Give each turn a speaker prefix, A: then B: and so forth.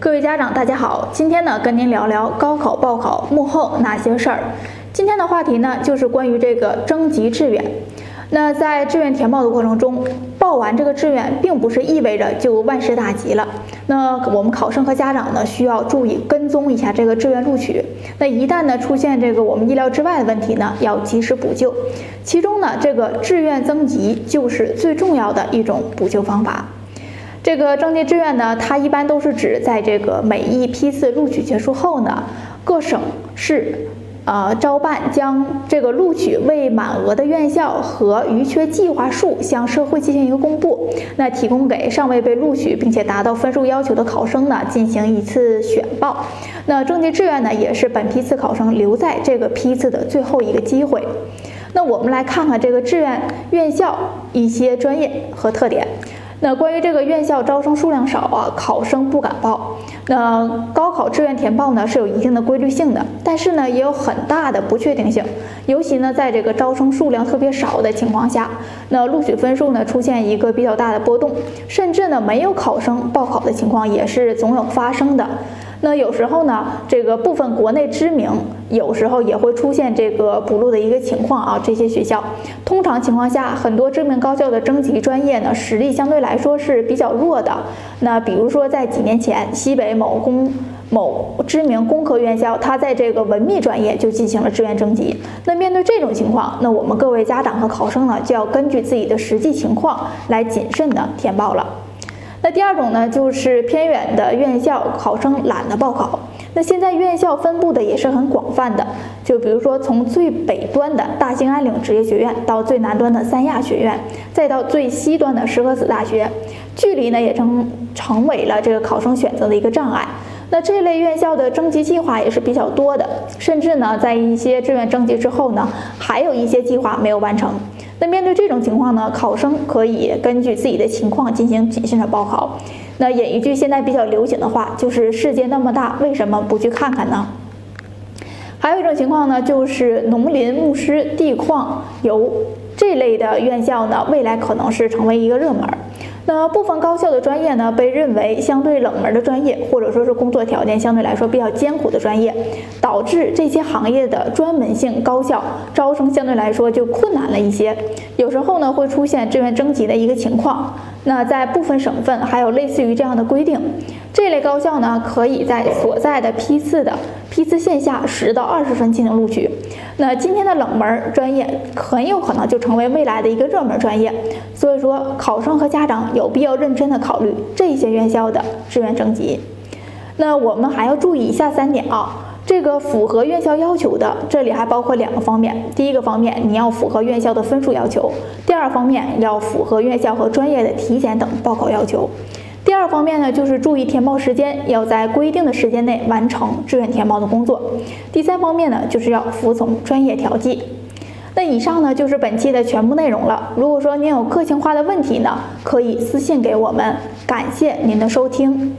A: 各位家长，大家好，今天呢跟您聊聊高考报考幕后那些事儿。今天的话题呢就是关于这个征集志愿。那在志愿填报的过程中，报完这个志愿，并不是意味着就万事大吉了。那我们考生和家长呢需要注意跟踪一下这个志愿录取。那一旦呢出现这个我们意料之外的问题呢，要及时补救。其中呢这个志愿增集就是最重要的一种补救方法。这个征集志愿呢，它一般都是指在这个每一批次录取结束后呢，各省市，呃，招办将这个录取未满额的院校和余缺计划数向社会进行一个公布，那提供给尚未被录取并且达到分数要求的考生呢进行一次选报。那征集志愿呢，也是本批次考生留在这个批次的最后一个机会。那我们来看看这个志愿院校一些专业和特点。那关于这个院校招生数量少啊，考生不敢报。那高考志愿填报呢是有一定的规律性的，但是呢也有很大的不确定性。尤其呢在这个招生数量特别少的情况下，那录取分数呢出现一个比较大的波动，甚至呢没有考生报考的情况也是总有发生的。那有时候呢，这个部分国内知名，有时候也会出现这个补录的一个情况啊。这些学校通常情况下，很多知名高校的征集专业呢，实力相对来说是比较弱的。那比如说在几年前，西北某工某知名工科院校，它在这个文秘专业就进行了志愿征集。那面对这种情况，那我们各位家长和考生呢，就要根据自己的实际情况来谨慎的填报了。那第二种呢，就是偏远的院校，考生懒得报考。那现在院校分布的也是很广泛的，就比如说从最北端的大兴安岭职业学院，到最南端的三亚学院，再到最西端的石河子大学，距离呢也成成为了这个考生选择的一个障碍。那这类院校的征集计划也是比较多的，甚至呢在一些志愿征集之后呢，还有一些计划没有完成。那面对这种情况呢，考生可以根据自己的情况进行谨慎的报考。那引一句现在比较流行的话，就是世界那么大，为什么不去看看呢？还有一种情况呢，就是农林牧师地矿油这类的院校呢，未来可能是成为一个热门。那部分高校的专业呢，被认为相对冷门的专业，或者说是工作条件相对来说比较艰苦的专业，导致这些行业的专门性高校招生相对来说就困难了一些。有时候呢，会出现志愿征集的一个情况。那在部分省份还有类似于这样的规定，这类高校呢，可以在所在的批次的批次线下十到二十分进行录取。那今天的冷门专业很有可能就成为未来的一个热门专业。所以说，考生和家长有必要认真的考虑这些院校的志愿征集。那我们还要注意以下三点啊。这个符合院校要求的，这里还包括两个方面。第一个方面，你要符合院校的分数要求；第二方面，要符合院校和专业的体检等报考要求。第二方面呢，就是注意填报时间，要在规定的时间内完成志愿填报的工作。第三方面呢，就是要服从专业调剂。那以上呢，就是本期的全部内容了。如果说您有个性化的问题呢，可以私信给我们。感谢您的收听。